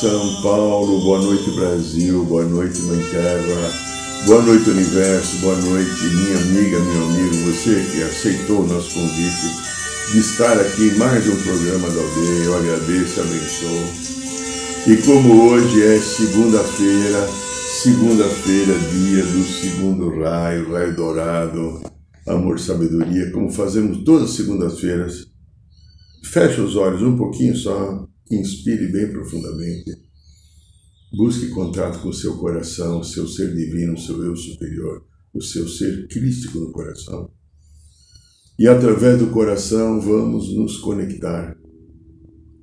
São Paulo, boa noite Brasil, boa noite Mãe Terra, boa noite Universo, boa noite minha amiga, meu amigo, você que aceitou o nosso convite de estar aqui em mais um programa da aldeia, eu agradeço, abençoo. E como hoje é segunda-feira, segunda-feira, dia do segundo raio, raio dourado, amor, sabedoria, como fazemos todas as segundas-feiras, fecha os olhos um pouquinho só, Inspire bem profundamente. Busque contato com o seu coração, o seu ser divino, o seu eu superior, o seu ser crístico no coração. E através do coração vamos nos conectar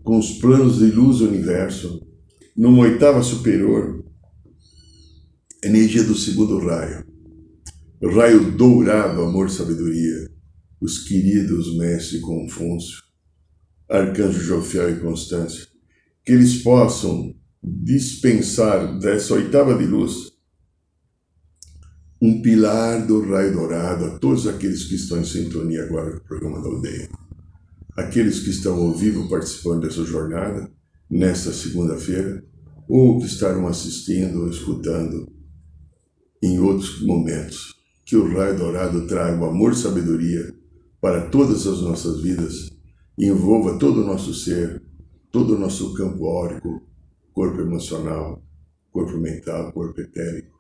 com os planos de luz do universo, numa oitava superior, energia do segundo raio, raio dourado, amor, sabedoria, os queridos mestre Confúcio, Arcanjo Jofiel e Constância, que eles possam dispensar dessa oitava de luz um pilar do raio dourado a todos aqueles que estão em sintonia agora com o programa da aldeia. Aqueles que estão ao vivo participando dessa jornada, nesta segunda-feira, ou que estarão assistindo ou escutando em outros momentos. Que o raio dourado traga o amor e sabedoria para todas as nossas vidas envolva todo o nosso ser, todo o nosso campo órico, corpo emocional, corpo mental, corpo etérico,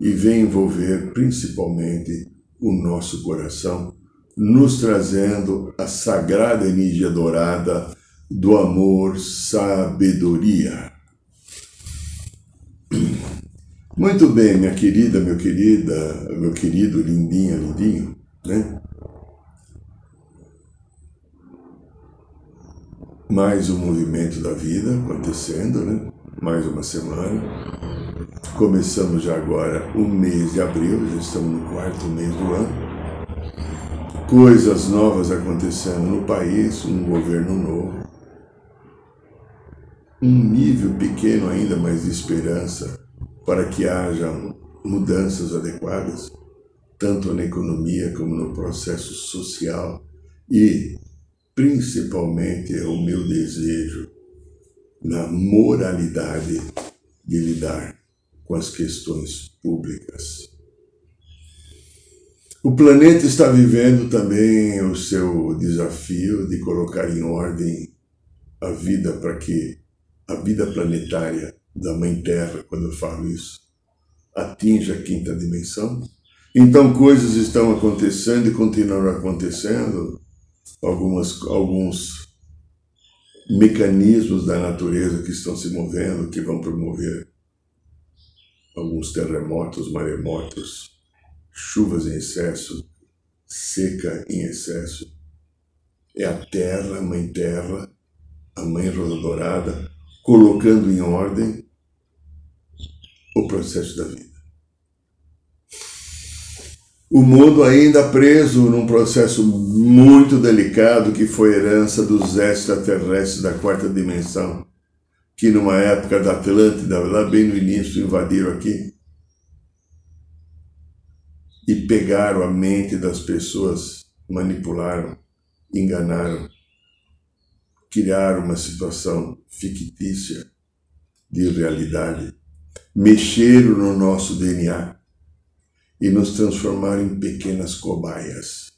e vem envolver principalmente o nosso coração, nos trazendo a sagrada energia dourada do amor, sabedoria. Muito bem, minha querida, meu querida, meu querido, lindinha, lindinho, né? Mais um movimento da vida acontecendo, né? Mais uma semana. Começamos já agora o mês de abril, já estamos no quarto mês do ano. Coisas novas acontecendo no país, um governo novo. Um nível pequeno ainda, mas de esperança para que haja mudanças adequadas, tanto na economia como no processo social e principalmente é o meu desejo na moralidade de lidar com as questões públicas. O planeta está vivendo também o seu desafio de colocar em ordem a vida para que a vida planetária da Mãe Terra, quando eu falo isso, atinja a quinta dimensão. Então coisas estão acontecendo e continuarão acontecendo algumas, alguns mecanismos da natureza que estão se movendo, que vão promover alguns terremotos, maremotos, chuvas em excesso, seca em excesso. É a terra, a mãe terra, a mãe rosa dourada, colocando em ordem o processo da vida o mundo ainda preso num processo muito delicado que foi herança dos extraterrestres da quarta dimensão, que numa época da Atlântida, lá bem no início, invadiram aqui e pegaram a mente das pessoas, manipularam, enganaram, criaram uma situação fictícia de realidade, mexeram no nosso DNA e nos transformar em pequenas cobaias.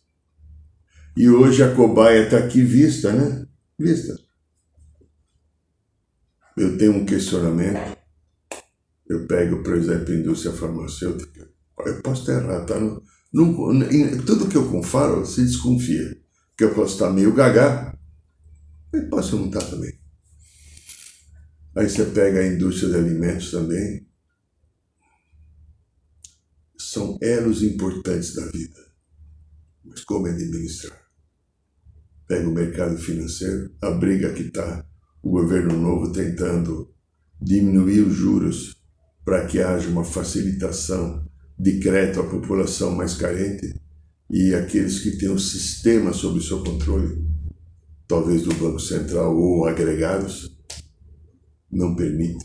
E hoje a cobaia está aqui vista, né? Vista. Eu tenho um questionamento. Eu pego, por exemplo, indústria farmacêutica. Eu posso estar errado, tá? Não, não, tudo que eu falo, você desconfia. Que eu posso estar meio gaga, mas posso não estar também. Aí você pega a indústria de alimentos também, são elos importantes da vida. Mas como administrar? Pega o mercado financeiro, a briga que está o governo novo tentando diminuir os juros para que haja uma facilitação de crédito à população mais carente e aqueles que têm o sistema sob seu controle, talvez do Banco Central ou agregados, não permite.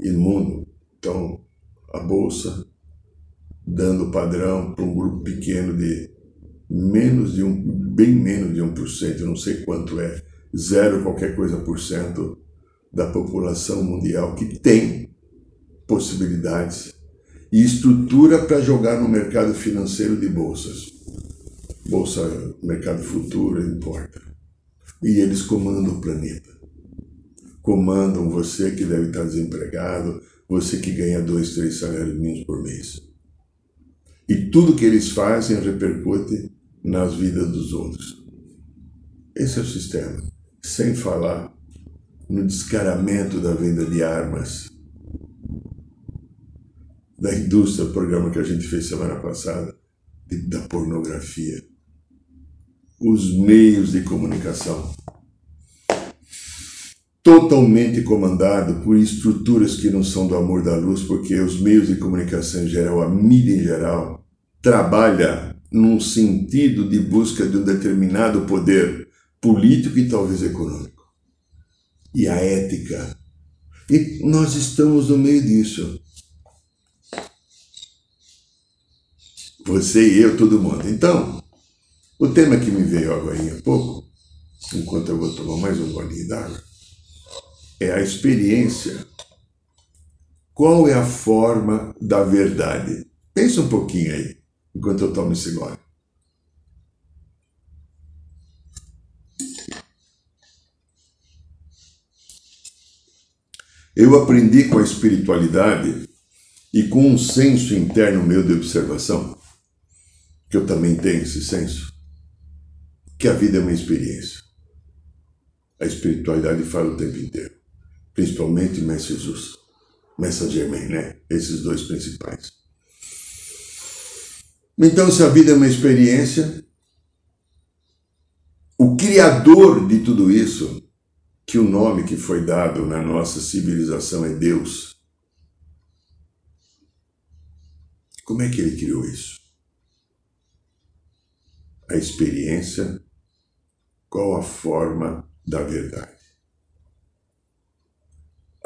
E no mundo, então, a Bolsa dando padrão para um grupo pequeno de menos de um, bem menos de 1%, não sei quanto é, zero qualquer coisa por cento da população mundial que tem possibilidades e estrutura para jogar no mercado financeiro de bolsas. Bolsa, mercado futuro, importa. E eles comandam o planeta. Comandam você que deve estar desempregado, você que ganha dois, três salários mínimos por mês. E tudo que eles fazem repercute nas vidas dos outros. Esse é o sistema. Sem falar no descaramento da venda de armas, da indústria, o programa que a gente fez semana passada, da pornografia, os meios de comunicação, totalmente comandado por estruturas que não são do amor da luz, porque os meios de comunicação em geral, a mídia em geral, trabalha num sentido de busca de um determinado poder político e talvez econômico. E a ética. E nós estamos no meio disso. Você e eu, todo mundo. Então, o tema que me veio agora há pouco, enquanto eu vou tomar mais um golinho d'água, é a experiência. Qual é a forma da verdade? Pensa um pouquinho aí, enquanto eu tomo esse gole. Eu aprendi com a espiritualidade e com um senso interno meu de observação que eu também tenho esse senso, que a vida é uma experiência. A espiritualidade fala o tempo inteiro, principalmente Mestre Jesus, Mestre Germain, né? Esses dois principais. Então, se a vida é uma experiência, o criador de tudo isso, que o nome que foi dado na nossa civilização é Deus. Como é que ele criou isso? a experiência, qual a forma da verdade.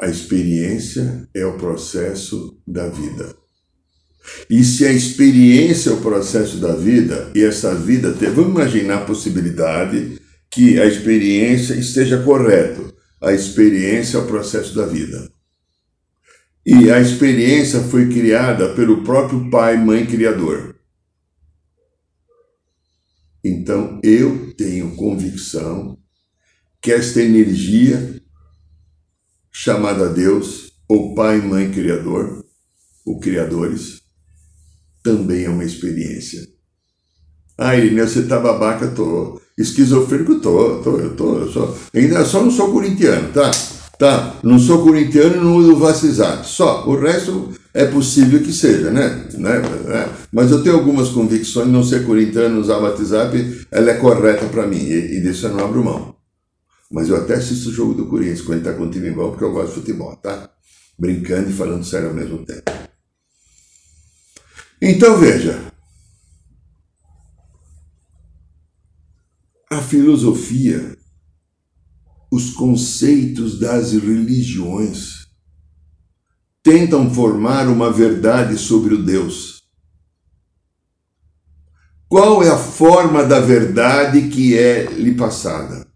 A experiência é o processo da vida. E se a experiência é o processo da vida, e essa vida tem, vamos imaginar a possibilidade que a experiência esteja correto. A experiência é o processo da vida. E a experiência foi criada pelo próprio Pai, Mãe Criador. Então eu tenho convicção que esta energia chamada Deus, ou Pai, Mãe, Criador, ou Criadores, também é uma experiência. Ah, Irineu, você tá babaca, tô. Esquizofrênico, tô, tô, eu tô, eu só. Ainda só não sou corintiano, tá? Tá? Não sou corintiano e não uso WhatsApp. Só. O resto é possível que seja, né? né? É. Mas eu tenho algumas convicções, não ser corintiano, usar WhatsApp, ela é correta para mim, e, e disso eu não abro mão. Mas eu até assisto o jogo do Corinthians quando está com o time porque eu gosto de futebol, tá? Brincando e falando sério ao mesmo tempo. Então veja, a filosofia, os conceitos das religiões, tentam formar uma verdade sobre o Deus. Qual é a forma da verdade que é lhe passada?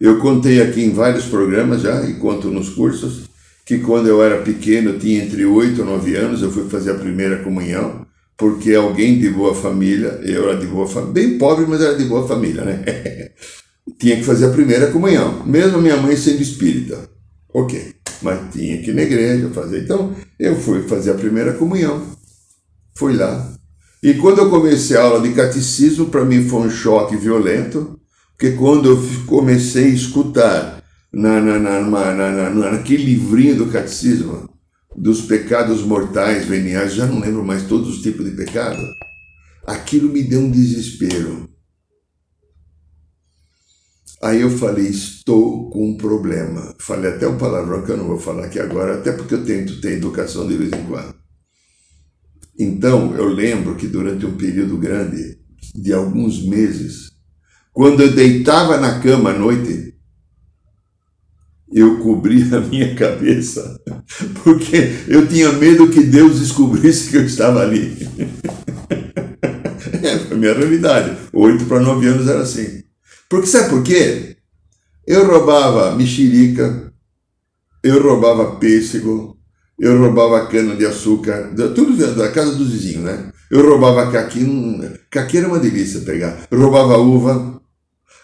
Eu contei aqui em vários programas já, e conto nos cursos, que quando eu era pequeno, tinha entre 8 e 9 anos, eu fui fazer a primeira comunhão, porque alguém de boa família, eu era de boa família, bem pobre, mas era de boa família, né? tinha que fazer a primeira comunhão, mesmo minha mãe sendo espírita. Ok mas tinha que ir na igreja fazer. Então, eu fui fazer a primeira comunhão. Fui lá. E quando eu comecei a aula de catecismo, para mim foi um choque violento, porque quando eu comecei a escutar na, na, na, na, naquele livrinho do catecismo, dos pecados mortais veniais, já não lembro mais todos os tipos de pecado, aquilo me deu um desespero. Aí eu falei, estou com um problema. Falei até um palavrão que eu não vou falar aqui agora, até porque eu tento ter educação de vez em quando. Então, eu lembro que durante um período grande, de alguns meses, quando eu deitava na cama à noite, eu cobria a minha cabeça, porque eu tinha medo que Deus descobrisse que eu estava ali. É, foi a minha realidade. Oito para nove anos era assim. Porque sabe por quê? Eu roubava mexerica, eu roubava pêssego, eu roubava cana de açúcar, tudo da casa dos vizinhos, né? Eu roubava caqui, caqui era uma delícia pegar. Eu roubava uva.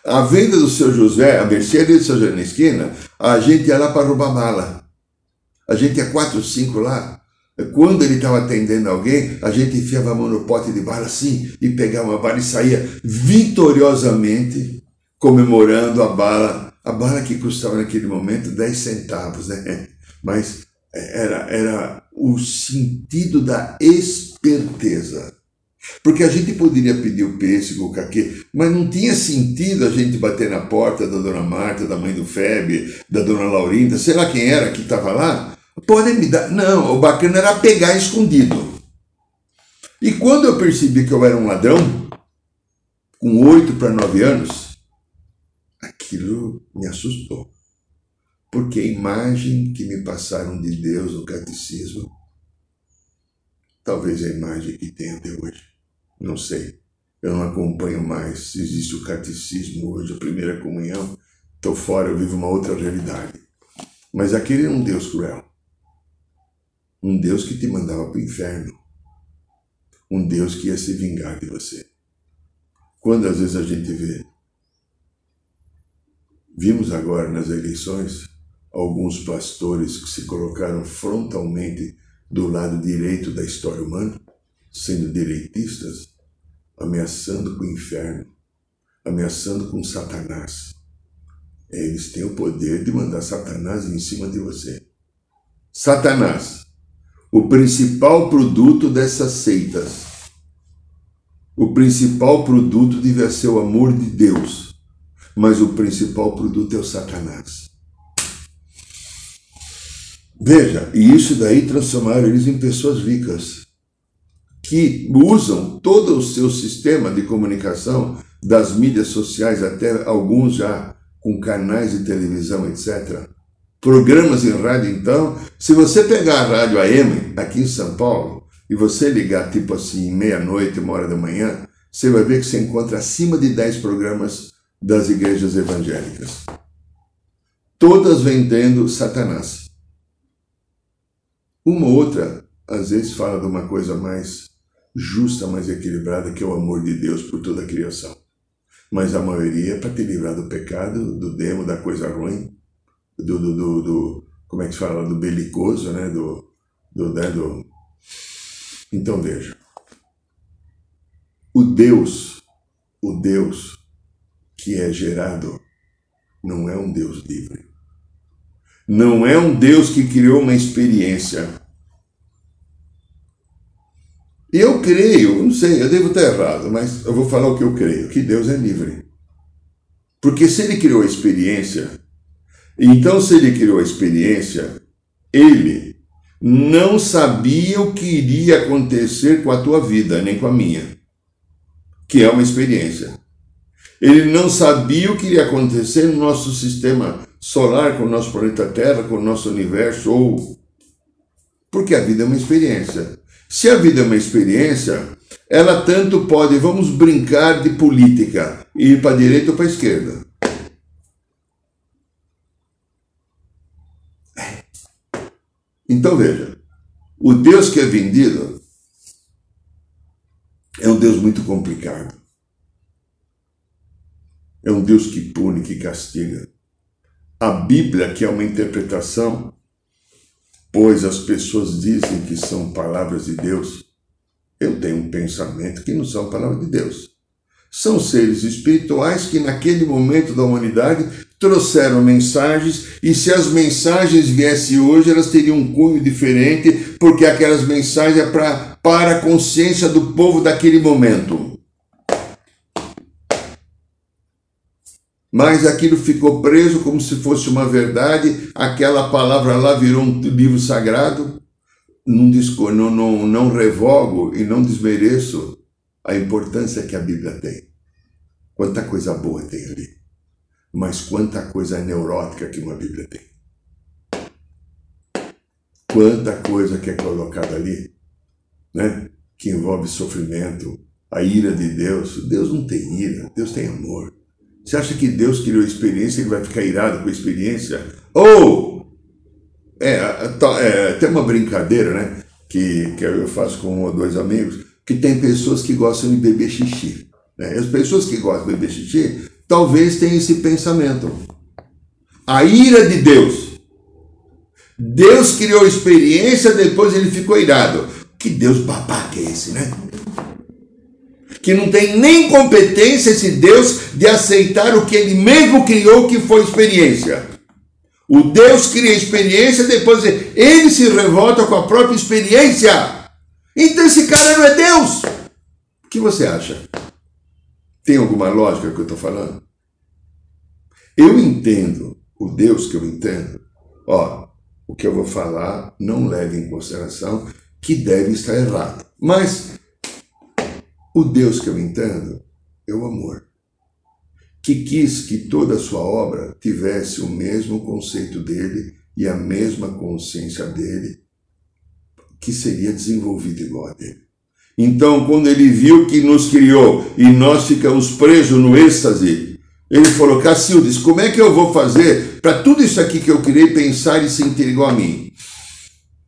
A venda do seu José, a mercearia do seu José na esquina, a gente ia lá para roubar bala. A gente ia quatro, cinco lá. Quando ele estava atendendo alguém, a gente enfiava a mão no pote de bala assim e pegava uma bala e saía vitoriosamente comemorando a bala, a bala que custava naquele momento 10 centavos, né? Mas era, era o sentido da esperteza. Porque a gente poderia pedir o pêssego, o caquê, mas não tinha sentido a gente bater na porta da dona Marta, da mãe do Feb, da dona Laurinda, sei lá quem era que estava lá. Podem me dar. Não, o bacana era pegar escondido. E quando eu percebi que eu era um ladrão, com oito para nove anos, aquilo me assustou. Porque a imagem que me passaram de Deus no catecismo, talvez a imagem que tenho até hoje. Não sei. Eu não acompanho mais se existe o catecismo hoje, a primeira comunhão. Estou fora, eu vivo uma outra realidade. Mas aquele é um Deus cruel. Um Deus que te mandava para o inferno. Um Deus que ia se vingar de você. Quando às vezes a gente vê Vimos agora nas eleições alguns pastores que se colocaram frontalmente do lado direito da história humana, sendo direitistas, ameaçando com o inferno, ameaçando com Satanás. Eles têm o poder de mandar Satanás em cima de você. Satanás, o principal produto dessas seitas, o principal produto devia ser o amor de Deus mas o principal produto é o Satanás. Veja, e isso daí transformaram eles em pessoas ricas, que usam todo o seu sistema de comunicação, das mídias sociais, até alguns já com canais de televisão, etc. Programas em rádio, então, se você pegar a rádio AM aqui em São Paulo e você ligar tipo assim, meia-noite, uma hora da manhã, você vai ver que você encontra acima de 10 programas das igrejas evangélicas. Todas vendendo Satanás. Uma outra, às vezes, fala de uma coisa mais justa, mais equilibrada, que é o amor de Deus por toda a criação. Mas a maioria é para te livrar do pecado, do demo, da coisa ruim, do, do, do, do como é que se fala, do belicoso, né? Do, do, né? do... Então veja, o Deus, o Deus que é gerado não é um Deus livre. Não é um Deus que criou uma experiência. Eu creio, não sei, eu devo estar errado, mas eu vou falar o que eu creio, que Deus é livre. Porque se ele criou a experiência, então se ele criou a experiência, ele não sabia o que iria acontecer com a tua vida, nem com a minha, que é uma experiência. Ele não sabia o que iria acontecer no nosso sistema solar, com o nosso planeta Terra, com o nosso universo, ou. Porque a vida é uma experiência. Se a vida é uma experiência, ela tanto pode, vamos brincar de política, ir para a direita ou para a esquerda. Então veja, o Deus que é vendido é um Deus muito complicado. É um Deus que pune, que castiga. A Bíblia, que é uma interpretação, pois as pessoas dizem que são palavras de Deus, eu tenho um pensamento que não são palavras de Deus. São seres espirituais que, naquele momento da humanidade, trouxeram mensagens, e se as mensagens viessem hoje, elas teriam um cunho diferente, porque aquelas mensagens é pra, para a consciência do povo daquele momento. Mas aquilo ficou preso como se fosse uma verdade, aquela palavra lá virou um livro sagrado. Não, não, não, não revogo e não desmereço a importância que a Bíblia tem. Quanta coisa boa tem ali, mas quanta coisa neurótica que uma Bíblia tem. Quanta coisa que é colocada ali, né? que envolve sofrimento, a ira de Deus. Deus não tem ira, Deus tem amor. Você acha que Deus criou a experiência e ele vai ficar irado com a experiência? Ou, é, é, tem uma brincadeira, né? Que, que eu faço com um ou dois amigos, que tem pessoas que gostam de beber xixi. Né? As pessoas que gostam de beber xixi, talvez tenham esse pensamento. A ira de Deus. Deus criou a experiência, depois ele ficou irado. Que Deus babaca é esse, né? Que não tem nem competência esse Deus de aceitar o que ele mesmo criou, que foi experiência. O Deus cria experiência, depois ele se revolta com a própria experiência. Então esse cara não é Deus. O que você acha? Tem alguma lógica que eu estou falando? Eu entendo o Deus que eu entendo. Ó, o que eu vou falar não leve em consideração que deve estar errado. Mas o Deus que eu entendo é o amor, que quis que toda a sua obra tivesse o mesmo conceito dele e a mesma consciência dele, que seria desenvolvida igual a dele. Então, quando ele viu que nos criou e nós ficamos presos no êxtase, ele falou: Cacildes, como é que eu vou fazer para tudo isso aqui que eu criei pensar e sentir igual a mim?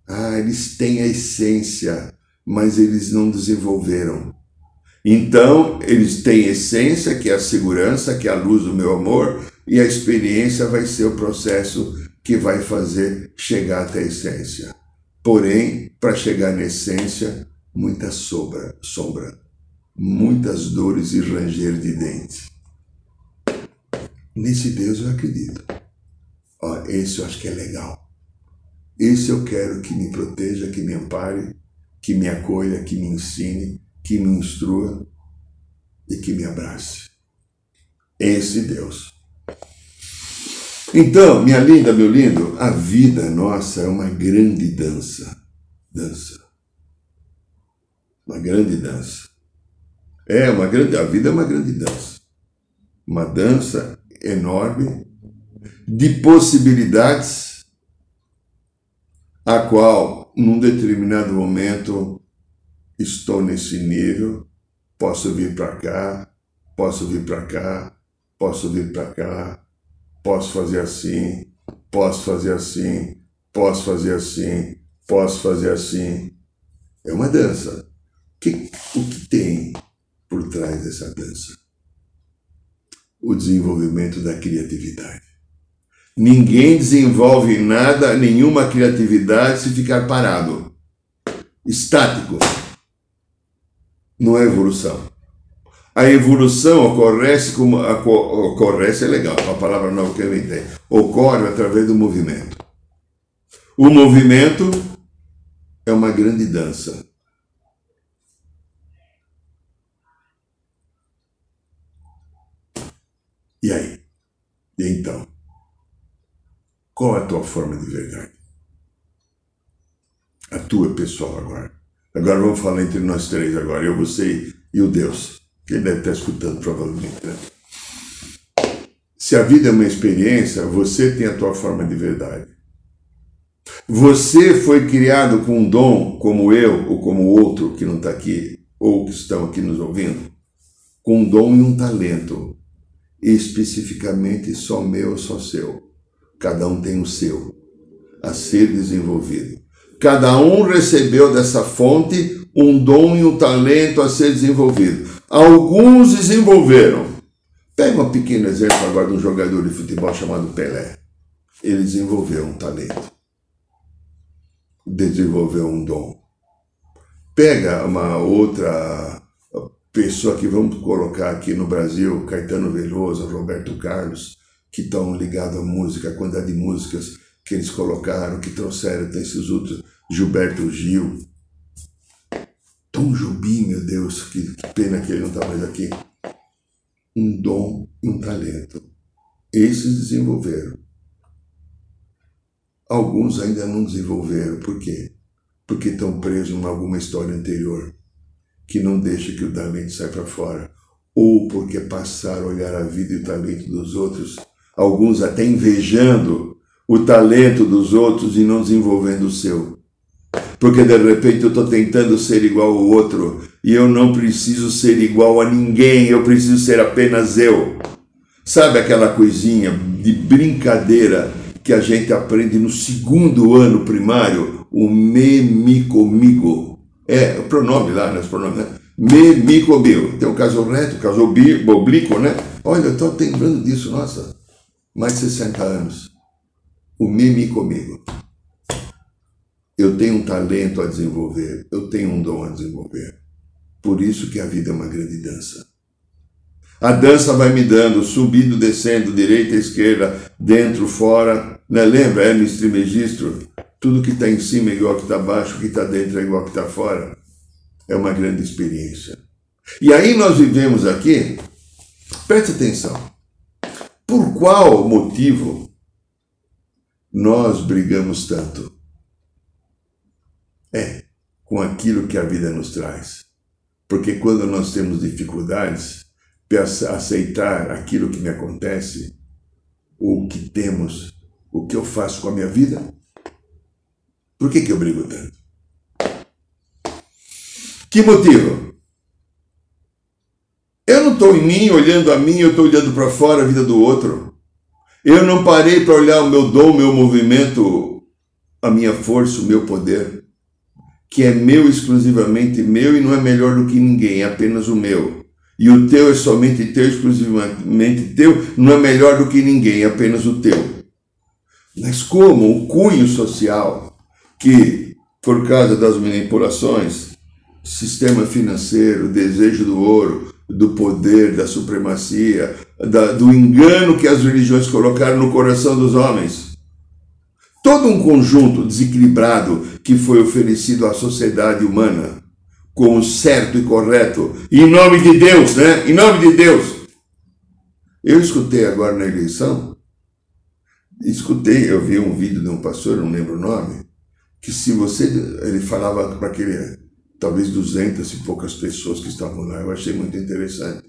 Ah, eles têm a essência, mas eles não desenvolveram. Então, eles têm essência, que é a segurança, que é a luz do meu amor, e a experiência vai ser o processo que vai fazer chegar até a essência. Porém, para chegar na essência, muita sombra, sombra, muitas dores e ranger de dentes. Nesse Deus eu acredito. Ó, esse eu acho que é legal. Esse eu quero que me proteja, que me ampare, que me acolha, que me ensine, que me instrua e que me abrace. Esse Deus. Então, minha linda, meu lindo, a vida nossa é uma grande dança. Dança. Uma grande dança. É uma grande, a vida é uma grande dança. Uma dança enorme de possibilidades a qual num determinado momento estou nesse nível, posso vir para cá, posso vir para cá, posso vir para cá, posso fazer assim, posso fazer assim, posso fazer assim, posso fazer assim. É uma dança. Que, o que tem por trás dessa dança? O desenvolvimento da criatividade. Ninguém desenvolve nada, nenhuma criatividade se ficar parado, estático não é evolução. A evolução ocorre como ocorre é legal, a palavra nova que eu inventei. Ocorre através do movimento. O movimento é uma grande dança. E aí? E então? Qual é a tua forma de verdade? A tua pessoal agora. Agora vamos falar entre nós três agora, eu, você e o Deus. Que ele deve estar escutando provavelmente, né? Se a vida é uma experiência, você tem a tua forma de verdade. Você foi criado com um dom, como eu ou como outro que não está aqui, ou que estão aqui nos ouvindo, com um dom e um talento, especificamente só meu, só seu. Cada um tem o seu, a ser desenvolvido. Cada um recebeu dessa fonte um dom e um talento a ser desenvolvido. Alguns desenvolveram. Pega um pequeno exemplo agora de um jogador de futebol chamado Pelé. Ele desenvolveu um talento. Desenvolveu um dom. Pega uma outra pessoa que vamos colocar aqui no Brasil, Caetano Veloso, Roberto Carlos, que estão ligados à música, a quantidade de músicas que eles colocaram, que trouxeram esses outros, Gilberto Gil, Tom Jobim, meu Deus, que, pena que ele não está mais aqui. Um dom e um talento. Esses desenvolveram. Alguns ainda não desenvolveram. Por quê? Porque estão presos em alguma história anterior que não deixa que o talento saia para fora. Ou porque passaram a olhar a vida e o talento dos outros, alguns até invejando o talento dos outros e não desenvolvendo o seu. Porque de repente eu estou tentando ser igual ao outro e eu não preciso ser igual a ninguém, eu preciso ser apenas eu. Sabe aquela coisinha de brincadeira que a gente aprende no segundo ano primário? O me, mi, comigo. É, o pronome lá, né? Os pronomes, né? Me, mi, comigo. Tem o caso reto, o caso oblíquo, né? Olha, eu estou lembrando disso, nossa. Mais de 60 anos. O me, mi, comigo. Eu tenho um talento a desenvolver, eu tenho um dom a desenvolver. Por isso que a vida é uma grande dança. A dança vai me dando, subindo, descendo, direita, esquerda, dentro, fora. Né? Lembra, é no Trimegistro? Tudo que está em cima é igual que está abaixo, o que está dentro é igual que está fora. É uma grande experiência. E aí nós vivemos aqui, preste atenção, por qual motivo nós brigamos tanto? É, com aquilo que a vida nos traz. Porque quando nós temos dificuldades, para aceitar aquilo que me acontece, o que temos, o que eu faço com a minha vida. Por que, que eu brigo tanto? Que motivo? Eu não estou em mim, olhando a mim, eu estou olhando para fora a vida do outro. Eu não parei para olhar o meu dom, o meu movimento, a minha força, o meu poder, que é meu exclusivamente meu e não é melhor do que ninguém, é apenas o meu e o teu é somente teu, exclusivamente teu, não é melhor do que ninguém, é apenas o teu. Mas como o cunho social, que por causa das manipulações, sistema financeiro, desejo do ouro, do poder, da supremacia, da, do engano que as religiões colocaram no coração dos homens. Todo um conjunto desequilibrado que foi oferecido à sociedade humana como certo e correto, em nome de Deus, né? Em nome de Deus. Eu escutei agora na eleição, escutei, eu vi um vídeo de um pastor, não lembro o nome, que se você, ele falava para aquele, talvez duzentas e poucas pessoas que estavam lá, eu achei muito interessante,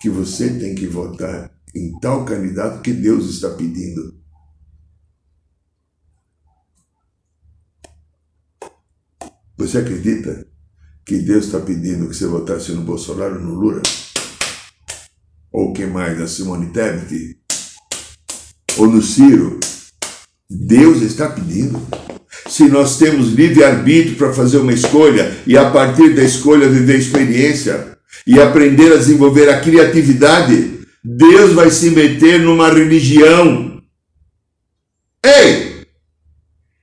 que você tem que votar em tal candidato que Deus está pedindo. Você acredita que Deus está pedindo que você votasse no Bolsonaro no Lula? Ou quem mais? Na Simone Tebet? Ou no Ciro? Deus está pedindo. Se nós temos livre-arbítrio para fazer uma escolha e a partir da escolha viver experiência e aprender a desenvolver a criatividade, Deus vai se meter numa religião. Ei!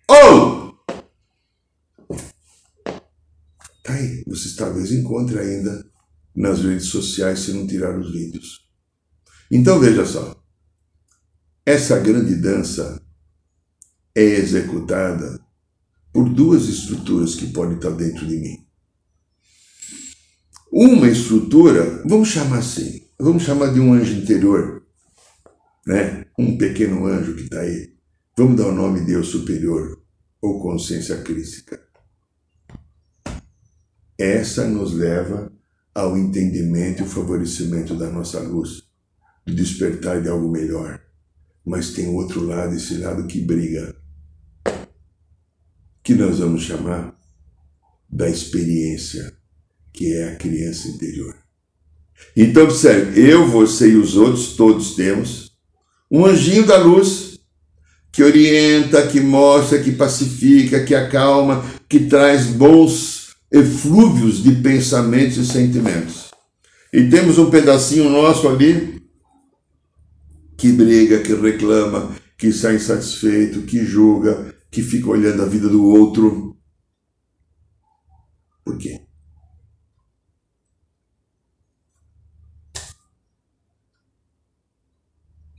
Ou! Oh! Tá aí, você talvez encontre ainda nas redes sociais se não tirar os vídeos. Então veja só, essa grande dança é executada por duas estruturas que podem estar dentro de mim. Uma estrutura, vamos chamar assim, vamos chamar de um anjo interior, né? Um pequeno anjo que está aí. Vamos dar o nome de eu superior ou consciência crística. Essa nos leva ao entendimento e o favorecimento da nossa luz, do despertar de algo melhor. Mas tem outro lado, esse lado que briga, que nós vamos chamar da experiência, que é a criança interior. Então, observe, eu, você e os outros, todos temos um anjinho da luz que orienta, que mostra, que pacifica, que acalma, que traz bons eflúvios de pensamentos e sentimentos. E temos um pedacinho nosso ali que briga, que reclama, que está insatisfeito, que julga, que fica olhando a vida do outro. Por quê?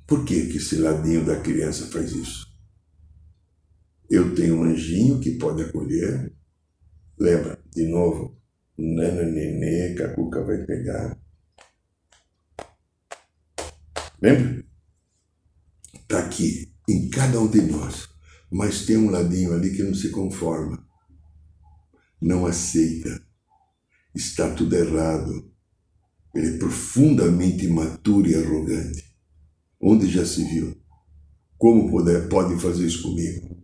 Por que, que esse ladinho da criança faz isso? Eu tenho um anjinho que pode acolher, Lembra, de novo, Nana Nenê, que a Cuca vai pegar. Lembra? está aqui, em cada um de nós. Mas tem um ladinho ali que não se conforma, não aceita, está tudo errado. Ele é profundamente imaturo e arrogante. Onde já se viu? Como poder, podem fazer isso comigo?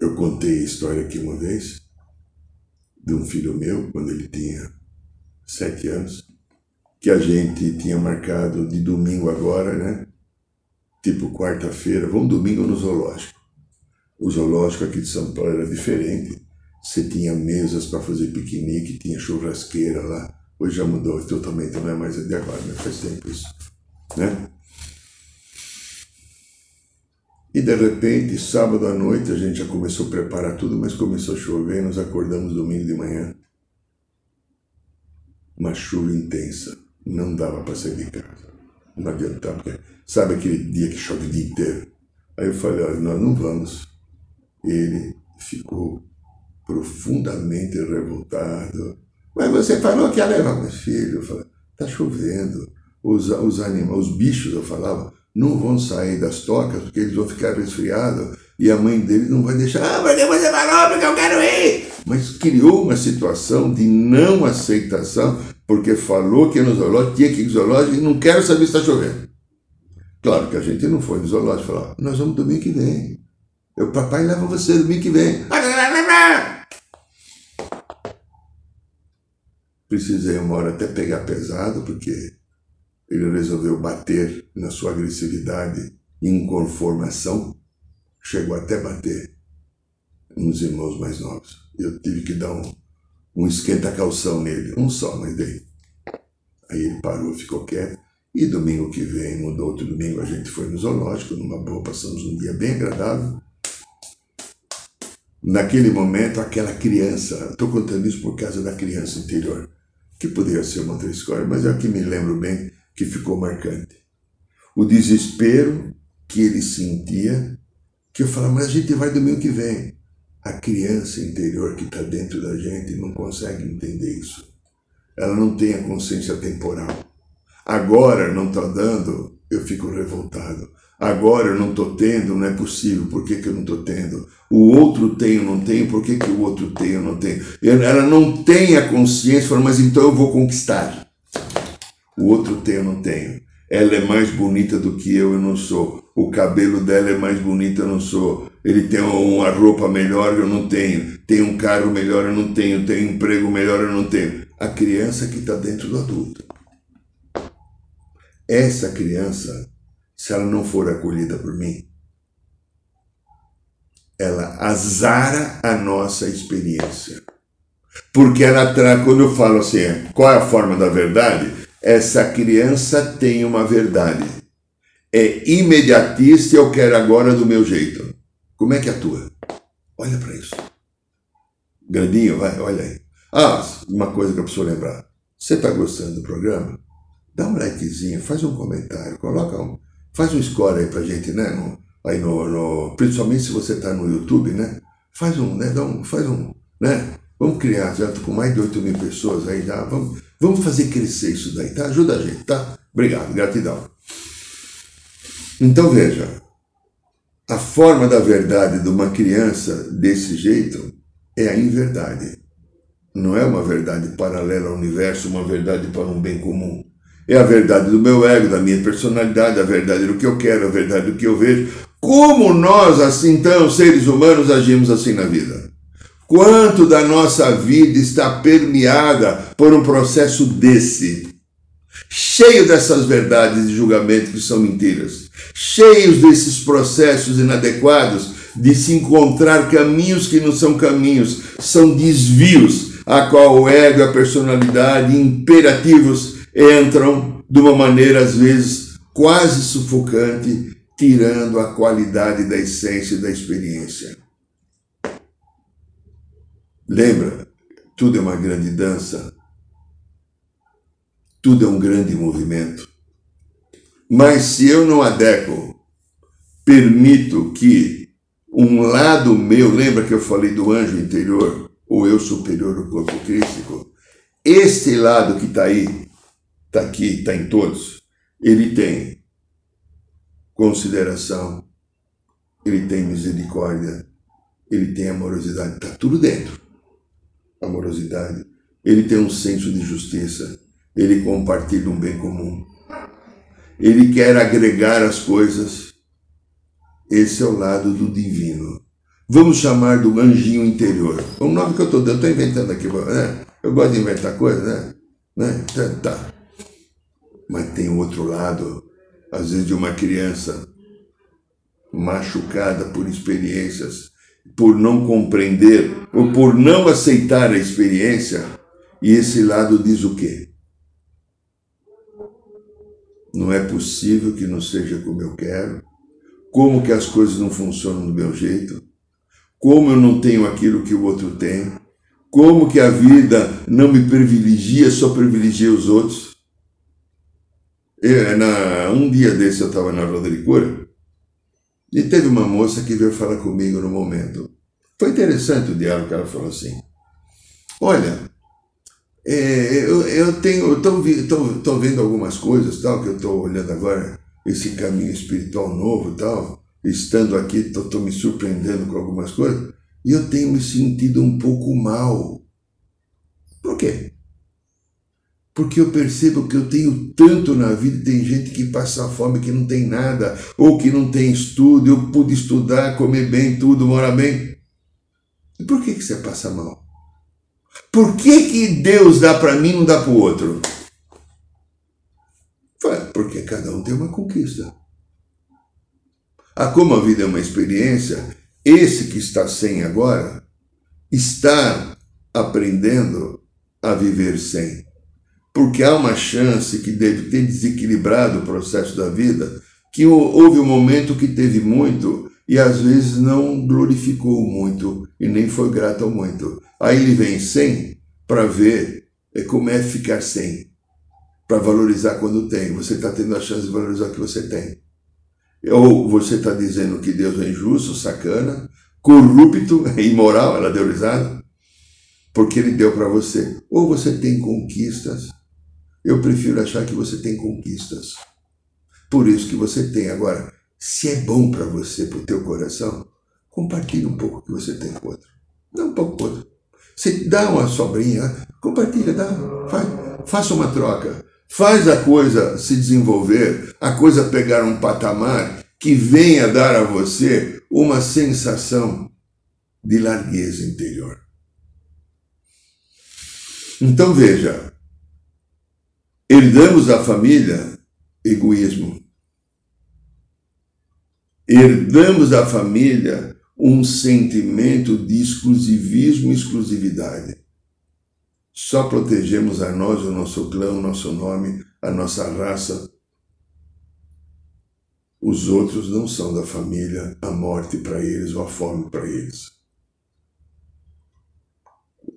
Eu contei a história aqui uma vez de um filho meu, quando ele tinha sete anos, que a gente tinha marcado de domingo agora, né? Tipo quarta-feira, vamos domingo no zoológico. O zoológico aqui de São Paulo era diferente. Você tinha mesas para fazer piquenique, tinha churrasqueira lá. Hoje já mudou totalmente, não é mais de agora, né? faz tempo isso. Né? E de repente, sábado à noite, a gente já começou a preparar tudo, mas começou a chover, nos acordamos domingo de manhã. Uma chuva intensa, não dava para sair de casa. Não adiantava, porque sabe aquele dia que chove o dia inteiro? Aí eu falei, olha, nós não vamos. Ele ficou profundamente revoltado. Mas você falou que ia levar meu filho. Eu falei, tá chovendo. Os, os animais, os bichos, eu falava, não vão sair das tocas porque eles vão ficar resfriados e a mãe deles não vai deixar, ah, porque você falou, porque eu quero ir. Mas criou uma situação de não aceitação, porque falou que no zoológico tinha que ir no zoológico e não quero saber se está chovendo. Claro que a gente não foi no zoológico, falou, nós vamos domingo que vem. O papai leva você domingo que vem. Precisei uma hora até pegar pesado, porque ele resolveu bater na sua agressividade e inconformação, chegou até bater nos irmãos mais novos. Eu tive que dar um, um esquenta-calção nele, um só, mas dei. Aí ele parou, ficou quieto. E domingo que vem, no outro domingo, a gente foi no zoológico, numa boa, passamos um dia bem agradável. Naquele momento, aquela criança, estou contando isso por causa da criança interior, que poderia ser uma outra história, mas é o que me lembro bem que ficou marcante. O desespero que ele sentia, que eu falava, mas a gente vai domingo que vem. A criança interior que está dentro da gente não consegue entender isso. Ela não tem a consciência temporal. Agora não está dando, eu fico revoltado. Agora eu não estou tendo, não é possível, por que, que eu não estou tendo? O outro tem, eu não tenho, por que, que o outro tem, eu não tenho? Ela não tem a consciência, mas então eu vou conquistar o outro tem, eu não tenho. Ela é mais bonita do que eu, eu não sou. O cabelo dela é mais bonito, eu não sou. Ele tem uma roupa melhor, eu não tenho. Tem um carro melhor, eu não tenho. Tem um emprego melhor, eu não tenho. A criança que está dentro do adulto. Essa criança, se ela não for acolhida por mim, ela azara a nossa experiência. Porque ela traz, quando eu falo assim, qual é a forma da verdade? Essa criança tem uma verdade. É imediatista eu quero agora do meu jeito. Como é que atua? Olha para isso. Grandinho, vai, olha aí. Ah, uma coisa que eu preciso lembrar. Você está gostando do programa? Dá um likezinho, faz um comentário, coloca um, faz um score aí pra gente, né? No, aí no, no principalmente se você está no YouTube, né? Faz um, né? Dá um, faz um, né? Vamos criar, já com mais de 8 mil pessoas aí, já, vamos, vamos fazer crescer isso daí, tá? Ajuda a gente, tá? Obrigado, gratidão. Então veja, a forma da verdade de uma criança desse jeito é a inverdade. Não é uma verdade paralela ao universo, uma verdade para um bem comum. É a verdade do meu ego, da minha personalidade, a verdade do que eu quero, a verdade do que eu vejo. Como nós, assim, então, seres humanos, agimos assim na vida? Quanto da nossa vida está permeada por um processo desse, cheio dessas verdades de julgamento que são mentiras, cheios desses processos inadequados de se encontrar caminhos que não são caminhos, são desvios a qual o ego a personalidade imperativos entram de uma maneira às vezes quase sufocante, tirando a qualidade da essência e da experiência. Lembra? Tudo é uma grande dança. Tudo é um grande movimento. Mas se eu não adequo, permito que um lado meu, lembra que eu falei do anjo interior, ou eu superior do corpo crístico, Este lado que está aí, está aqui, está em todos, ele tem consideração, ele tem misericórdia, ele tem amorosidade, está tudo dentro. Amorosidade. Ele tem um senso de justiça, ele compartilha um bem comum. Ele quer agregar as coisas. Esse é o lado do divino. Vamos chamar do anjinho interior. O nome que eu estou dando, estou inventando aqui. Né? Eu gosto de inventar coisas, né? né? Tá, tá. Mas tem outro lado, às vezes, de uma criança machucada por experiências, por não compreender ou por não aceitar a experiência, e esse lado diz o quê? Não é possível que não seja como eu quero. Como que as coisas não funcionam do meu jeito? Como eu não tenho aquilo que o outro tem? Como que a vida não me privilegia, só privilegia os outros? Eu, na, um dia desse eu estava na Roda de Cura e teve uma moça que veio falar comigo no momento. Foi interessante o diálogo que ela falou assim. Olha, é, eu, eu tenho, estou vendo algumas coisas tal que eu estou olhando agora esse caminho espiritual novo tal, estando aqui estou me surpreendendo com algumas coisas e eu tenho me sentido um pouco mal. Por quê? Porque eu percebo que eu tenho tanto na vida, tem gente que passa fome, que não tem nada, ou que não tem estudo, eu pude estudar, comer bem, tudo, morar bem. E por que, que você passa mal? Por que, que Deus dá para mim e não dá para o outro? Porque cada um tem uma conquista. Ah, como a vida é uma experiência, esse que está sem agora está aprendendo a viver sem. Porque há uma chance que deve ter desequilibrado o processo da vida, que houve um momento que teve muito e às vezes não glorificou muito e nem foi grato ao muito. Aí ele vem sem para ver é como é ficar sem, para valorizar quando tem. Você está tendo a chance de valorizar o que você tem. Ou você está dizendo que Deus é injusto, sacana, corrupto, imoral, ela deu risada, porque ele deu para você. Ou você tem conquistas. Eu prefiro achar que você tem conquistas. Por isso que você tem. Agora, se é bom para você, para o teu coração, compartilhe um pouco que você tem com o outro. Dá um pouco com o outro. Você dá uma sobrinha, compartilha, dá, faz, faça uma troca. Faz a coisa se desenvolver, a coisa pegar um patamar que venha dar a você uma sensação de largueza interior. Então veja, herdamos da família egoísmo herdamos da família um sentimento de exclusivismo e exclusividade. Só protegemos a nós, o nosso clã, o nosso nome, a nossa raça. Os outros não são da família, a morte para eles ou a fome para eles.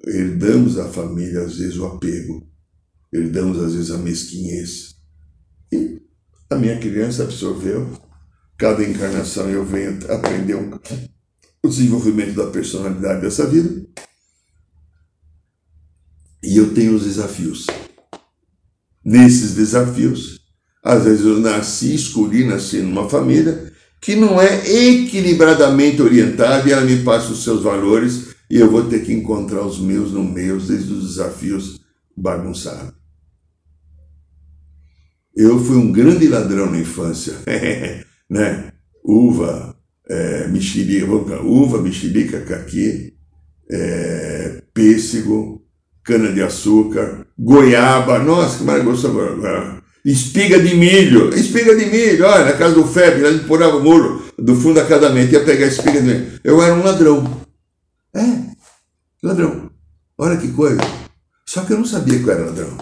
Herdamos da família, às vezes, o apego, herdamos, às vezes, a mesquinhez. E a minha criança absorveu Cada encarnação eu venho aprender um, o desenvolvimento da personalidade dessa vida. E eu tenho os desafios. Nesses desafios, às vezes eu nasci, escolhi nascer numa família que não é equilibradamente orientada e ela me passa os seus valores e eu vou ter que encontrar os meus no meio, desde os desafios bagunçados. Eu fui um grande ladrão na infância. né? Uva, é, mexerica, uva, mexerica, caqui, é, pêssego, cana-de-açúcar, goiaba, nossa, que maravilhoso agora. Espiga de milho, espiga de milho, olha, na casa do Febre, a gente pulava o muro do fundo da casamento, ia pegar espiga de milho. Eu era um ladrão. É, ladrão. Olha que coisa. Só que eu não sabia que eu era ladrão.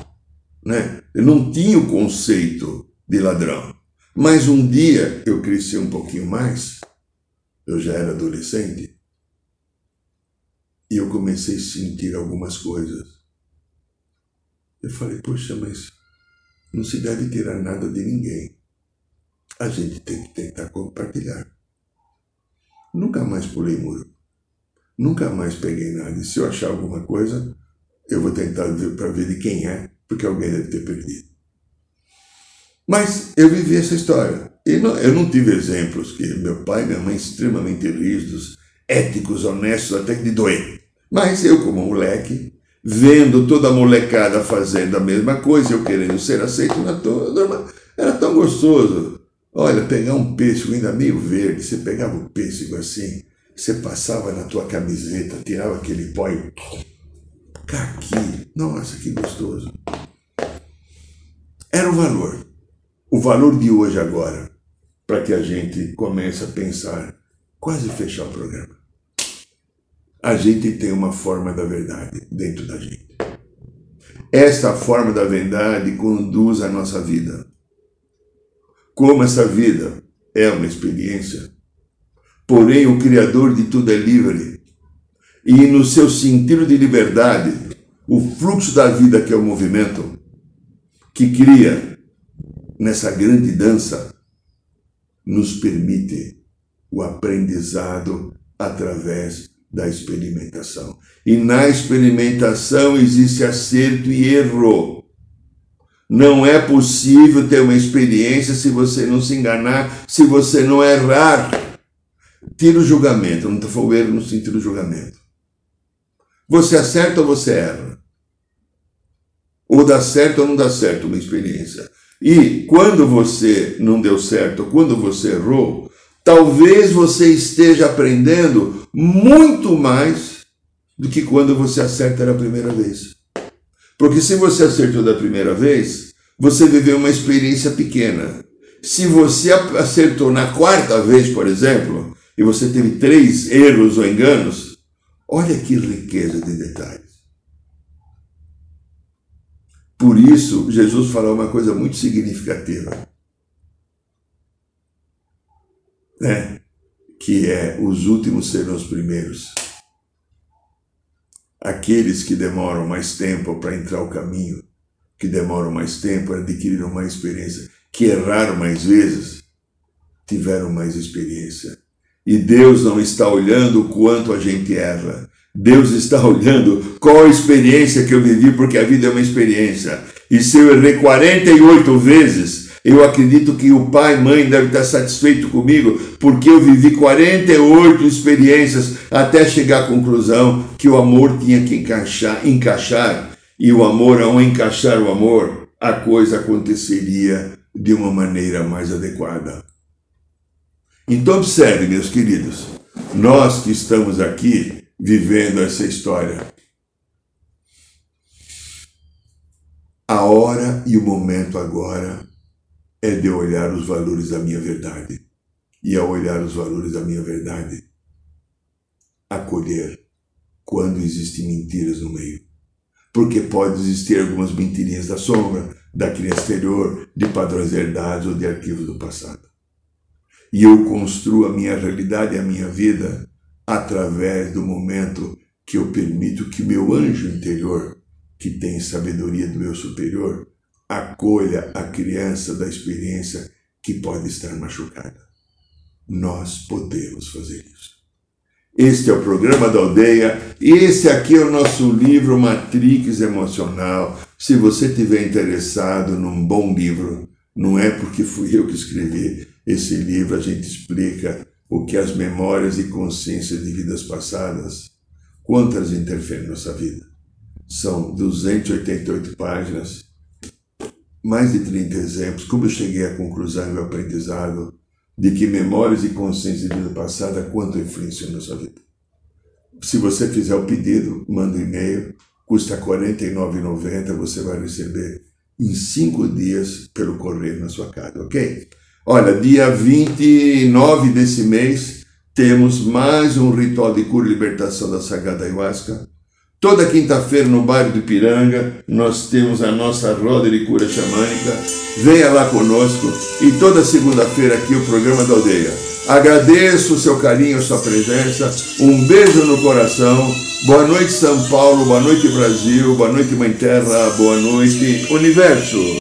Né? Eu não tinha o conceito de ladrão. Mas um dia eu cresci um pouquinho mais, eu já era adolescente, e eu comecei a sentir algumas coisas. Eu falei, poxa, mas não se deve tirar nada de ninguém. A gente tem que tentar compartilhar. Nunca mais pulei muro. Nunca mais peguei nada. E se eu achar alguma coisa, Eu vou tentar ver para ver de quem é, porque alguém deve ter perdido. Mas eu vivi essa história. Não, eu não tive exemplos que meu pai e minha mãe extremamente rígidos, éticos, honestos, até que de doer. Mas eu, como moleque, vendo toda a molecada fazendo a mesma coisa, eu querendo ser aceito na turma, era tão gostoso. Olha, pegar um pêssego ainda meio verde, você pegava o pêssego assim, você passava na tua camiseta, tirava aquele pó e... Caqui, nossa, que gostoso. Era o valor. O valor de hoje agora, para que a gente comece a pensar, quase fechar o programa. A gente tem uma forma da verdade dentro da gente. Essa forma da verdade conduz a nossa vida. Como essa vida é uma experiência, porém o Criador de tudo é livre, e no seu sentido de liberdade, o fluxo da vida que é o movimento, que cria nessa grande dança, nos permite o aprendizado através da experimentação. E na experimentação existe acerto e erro. Não é possível ter uma experiência se você não se enganar, se você não errar. Tira o julgamento, não estou falando erro no sentido do julgamento. Você acerta ou você erra? Ou dá certo ou não dá certo uma experiência. E quando você não deu certo, quando você errou, talvez você esteja aprendendo muito mais do que quando você acerta da primeira vez. Porque se você acertou da primeira vez, você viveu uma experiência pequena. Se você acertou na quarta vez, por exemplo, e você teve três erros ou enganos, olha que riqueza de detalhes. Por isso, Jesus falou uma coisa muito significativa. Né? Que é os últimos serão os primeiros aqueles que demoram mais tempo para entrar o caminho, que demoram mais tempo, adquiriram mais experiência, que erraram mais vezes, tiveram mais experiência. E Deus não está olhando o quanto a gente erra. Deus está olhando qual a experiência que eu vivi, porque a vida é uma experiência. E se eu errei 48 vezes, eu acredito que o pai e mãe devem estar satisfeitos comigo, porque eu vivi 48 experiências até chegar à conclusão que o amor tinha que encaixar, encaixar e o amor, ao encaixar o amor, a coisa aconteceria de uma maneira mais adequada. Então, observe, meus queridos, nós que estamos aqui vivendo essa história, a hora e o momento agora é de olhar os valores da minha verdade. E ao olhar os valores da minha verdade, acolher quando existem mentiras no meio. Porque pode existir algumas mentirinhas da sombra, da criança exterior, de padrões herdados ou de arquivos do passado. E eu construo a minha realidade e a minha vida através do momento que eu permito que meu anjo interior, que tem sabedoria do meu superior, acolha a criança da experiência que pode estar machucada. Nós podemos fazer isso. Este é o programa da aldeia. Esse aqui é o nosso livro Matrix Emocional. Se você tiver interessado num bom livro, não é porque fui eu que escrevi esse livro, a gente explica o que as memórias e consciências de vidas passadas, quantas interferem na nossa vida. São 288 páginas mais de 30 exemplos, como eu cheguei à conclusão no meu aprendizado de que memórias e consciência de vida passada quanto influenciam na sua vida. Se você fizer o pedido, manda um e-mail, custa R$ 49,90, você vai receber em cinco dias pelo correio na sua casa, ok? Olha, dia 29 desse mês, temos mais um ritual de cura e libertação da Sagrada Ayahuasca, Toda quinta-feira no bairro de Piranga nós temos a nossa roda de cura xamânica. Venha lá conosco e toda segunda-feira aqui o programa da aldeia. Agradeço o seu carinho, a sua presença. Um beijo no coração. Boa noite São Paulo, boa noite Brasil, boa noite Mãe Terra, boa noite Universo.